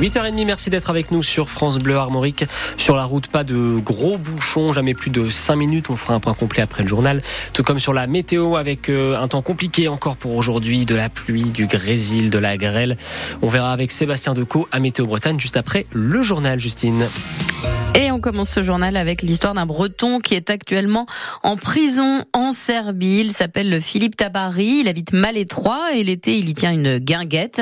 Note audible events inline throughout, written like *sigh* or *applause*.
8h30, merci d'être avec nous sur France Bleu Armorique. Sur la route, pas de gros bouchons, jamais plus de 5 minutes. On fera un point complet après le journal. Tout comme sur la météo avec euh, un temps compliqué encore pour aujourd'hui, de la pluie, du grésil, de la grêle. On verra avec Sébastien Decaux à Météo Bretagne juste après le journal, Justine. Commence ce journal avec l'histoire d'un Breton qui est actuellement en prison en Serbie. Il s'appelle Philippe Tabari. Il habite Malétroit et l'été, il y tient une guinguette.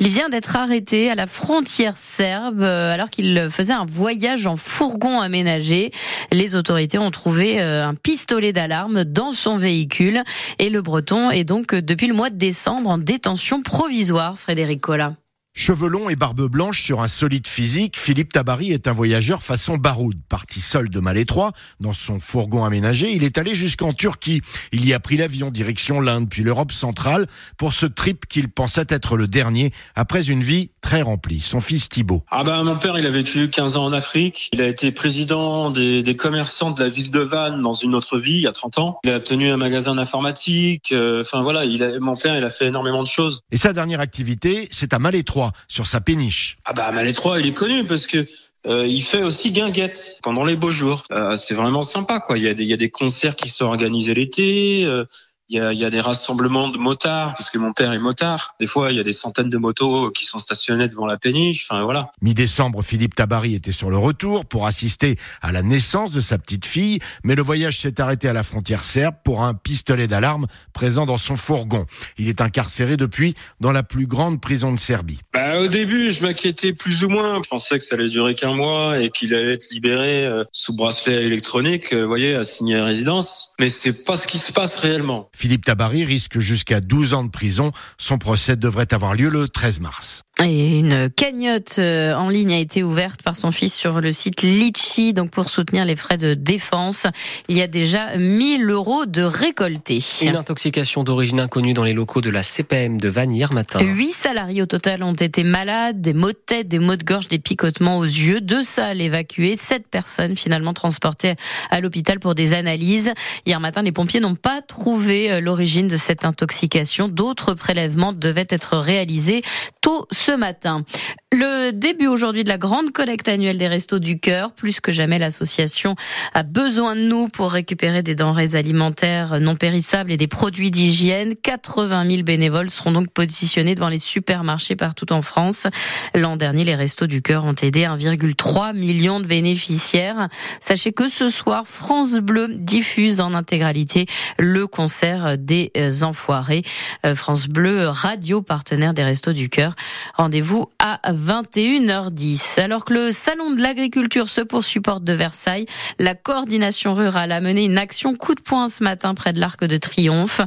Il vient d'être arrêté à la frontière serbe euh, alors qu'il faisait un voyage en fourgon aménagé. Les autorités ont trouvé euh, un pistolet d'alarme dans son véhicule et le Breton est donc depuis le mois de décembre en détention provisoire, Frédéric Collat. Cheveux longs et barbe blanche sur un solide physique, Philippe Tabari est un voyageur façon baroud. Parti seul de Malétroit, dans son fourgon aménagé, il est allé jusqu'en Turquie. Il y a pris l'avion direction l'Inde puis l'Europe centrale pour ce trip qu'il pensait être le dernier après une vie très remplie. Son fils Thibault. Ah ben, mon père, il a vécu 15 ans en Afrique. Il a été président des, des commerçants de la ville de Vannes dans une autre vie, il y a 30 ans. Il a tenu un magasin d'informatique. Euh, enfin voilà, il a, mon père, il a fait énormément de choses. Et sa dernière activité, c'est à Malétroit sur sa péniche. Ah bah Malétroit, il est connu parce que euh, il fait aussi guinguette pendant les beaux jours. Euh, c'est vraiment sympa, quoi. Il y a des, il y a des concerts qui sont organisés l'été. Euh, il y, a, il y a, des rassemblements de motards parce que mon père est motard. Des fois, il y a des centaines de motos qui sont stationnées devant la péniche. Enfin voilà. Mi-décembre, Philippe Tabary était sur le retour pour assister à la naissance de sa petite fille, mais le voyage s'est arrêté à la frontière serbe pour un pistolet d'alarme présent dans son fourgon. Il est incarcéré depuis dans la plus grande prison de Serbie. Bah, au début, je m'inquiétais plus ou moins. Je pensais que ça allait durer qu'un mois et qu'il allait être libéré euh, sous bracelet électronique, euh, vous voyez, assigné à résidence. Mais c'est pas ce qui se passe réellement. Philippe Tabary risque jusqu'à 12 ans de prison. Son procès devrait avoir lieu le 13 mars. Et une cagnotte euh, en ligne a été ouverte par son fils sur le site Litchi, donc pour soutenir les frais de défense. Il y a déjà 1000 euros de récoltés. Une intoxication d'origine inconnue dans les locaux de la CPM de Vannes hier matin. Huit salariés au total ont été malades, des maux de tête, des maux de gorge, des picotements aux yeux, deux salles évacuées, sept personnes finalement transportées à l'hôpital pour des analyses. Hier matin, les pompiers n'ont pas trouvé euh, l'origine de cette intoxication. D'autres prélèvements devaient être réalisés tôt ce matin. Le début aujourd'hui de la grande collecte annuelle des Restos du Cœur. Plus que jamais, l'association a besoin de nous pour récupérer des denrées alimentaires non périssables et des produits d'hygiène. 80 000 bénévoles seront donc positionnés devant les supermarchés partout en France. L'an dernier, les Restos du Cœur ont aidé 1,3 million de bénéficiaires. Sachez que ce soir, France Bleu diffuse en intégralité le concert des Enfoirés. Euh, France Bleu, radio partenaire des Restos du Cœur. Rendez-vous à 21h10. Alors que le salon de l'agriculture se poursuit porte de Versailles, la coordination rurale a mené une action coup de poing ce matin près de l'Arc de Triomphe.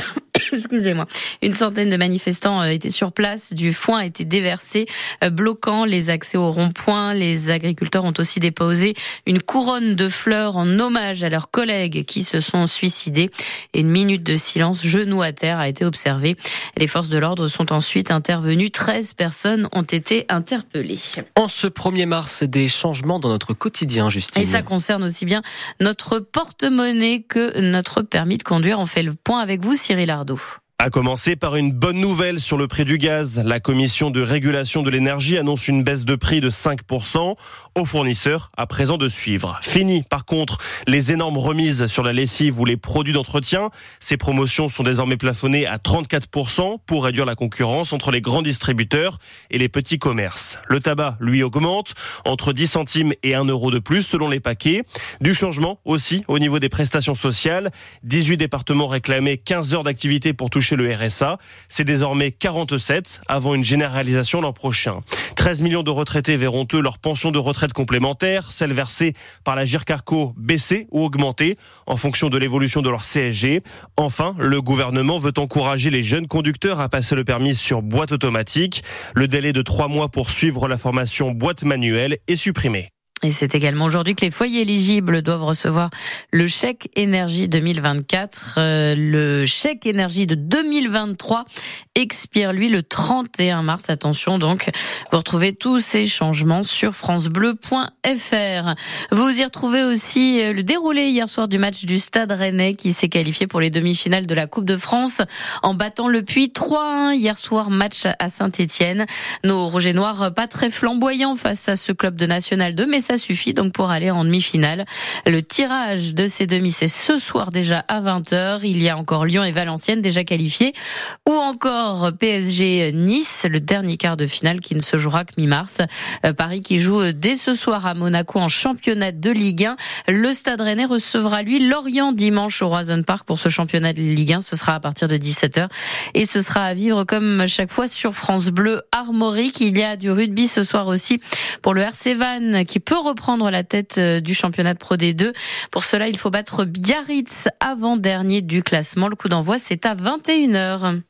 *coughs* Excusez-moi. Une centaine de manifestants euh, étaient sur place. Du foin a été déversé, euh, bloquant les accès au rond-point. Les agriculteurs ont aussi déposé une couronne de fleurs en hommage à leurs collègues qui se sont suicidés. Et une minute de silence, genou à terre, a été observée. Les forces de l'ordre sont ensuite intervenues. 13 personnes ont été interpellées. En ce 1er mars, des changements dans notre quotidien, Justine. Et ça concerne aussi bien notre porte-monnaie que notre permis de conduire. On fait le point avec vous, Cyril Ardo. A commencer par une bonne nouvelle sur le prix du gaz. La commission de régulation de l'énergie annonce une baisse de prix de 5% aux fournisseurs à présent de suivre. Fini par contre les énormes remises sur la lessive ou les produits d'entretien. Ces promotions sont désormais plafonnées à 34% pour réduire la concurrence entre les grands distributeurs et les petits commerces. Le tabac, lui, augmente entre 10 centimes et 1 euro de plus selon les paquets. Du changement aussi au niveau des prestations sociales. 18 départements réclamaient 15 heures d'activité pour toucher le RSA. C'est désormais 47 avant une généralisation l'an prochain. 13 millions de retraités verront eux leur pension de retraite complémentaire, celle versée par la GIRCARCO baisser ou augmenter en fonction de l'évolution de leur CSG. Enfin, le gouvernement veut encourager les jeunes conducteurs à passer le permis sur boîte automatique. Le délai de trois mois pour suivre la formation boîte manuelle est supprimé. Et c'est également aujourd'hui que les foyers éligibles doivent recevoir le chèque énergie 2024. Euh, le chèque énergie de 2023 expire lui le 31 mars. Attention donc, vous retrouvez tous ces changements sur francebleu.fr. Vous y retrouvez aussi euh, le déroulé hier soir du match du Stade Rennais qui s'est qualifié pour les demi-finales de la Coupe de France en battant le Puy 3-1 hier soir match à Saint-Étienne. Nos rouges noirs pas très flamboyants face à ce club de National 2 mais ça suffit donc pour aller en demi-finale. Le tirage de ces demi, c'est ce soir déjà à 20h. Il y a encore Lyon et Valenciennes déjà qualifiés ou encore PSG Nice, le dernier quart de finale qui ne se jouera que mi-mars. Euh, Paris qui joue dès ce soir à Monaco en championnat de Ligue 1. Le Stade Rennais recevra lui Lorient dimanche au Roison Park pour ce championnat de Ligue 1. Ce sera à partir de 17h et ce sera à vivre comme chaque fois sur France Bleu Armorique. Il y a du rugby ce soir aussi pour le RC Van qui peut reprendre la tête euh, du championnat de Pro D2. Pour cela, il faut battre Biarritz avant-dernier du classement. Le coup d'envoi, c'est à 21h.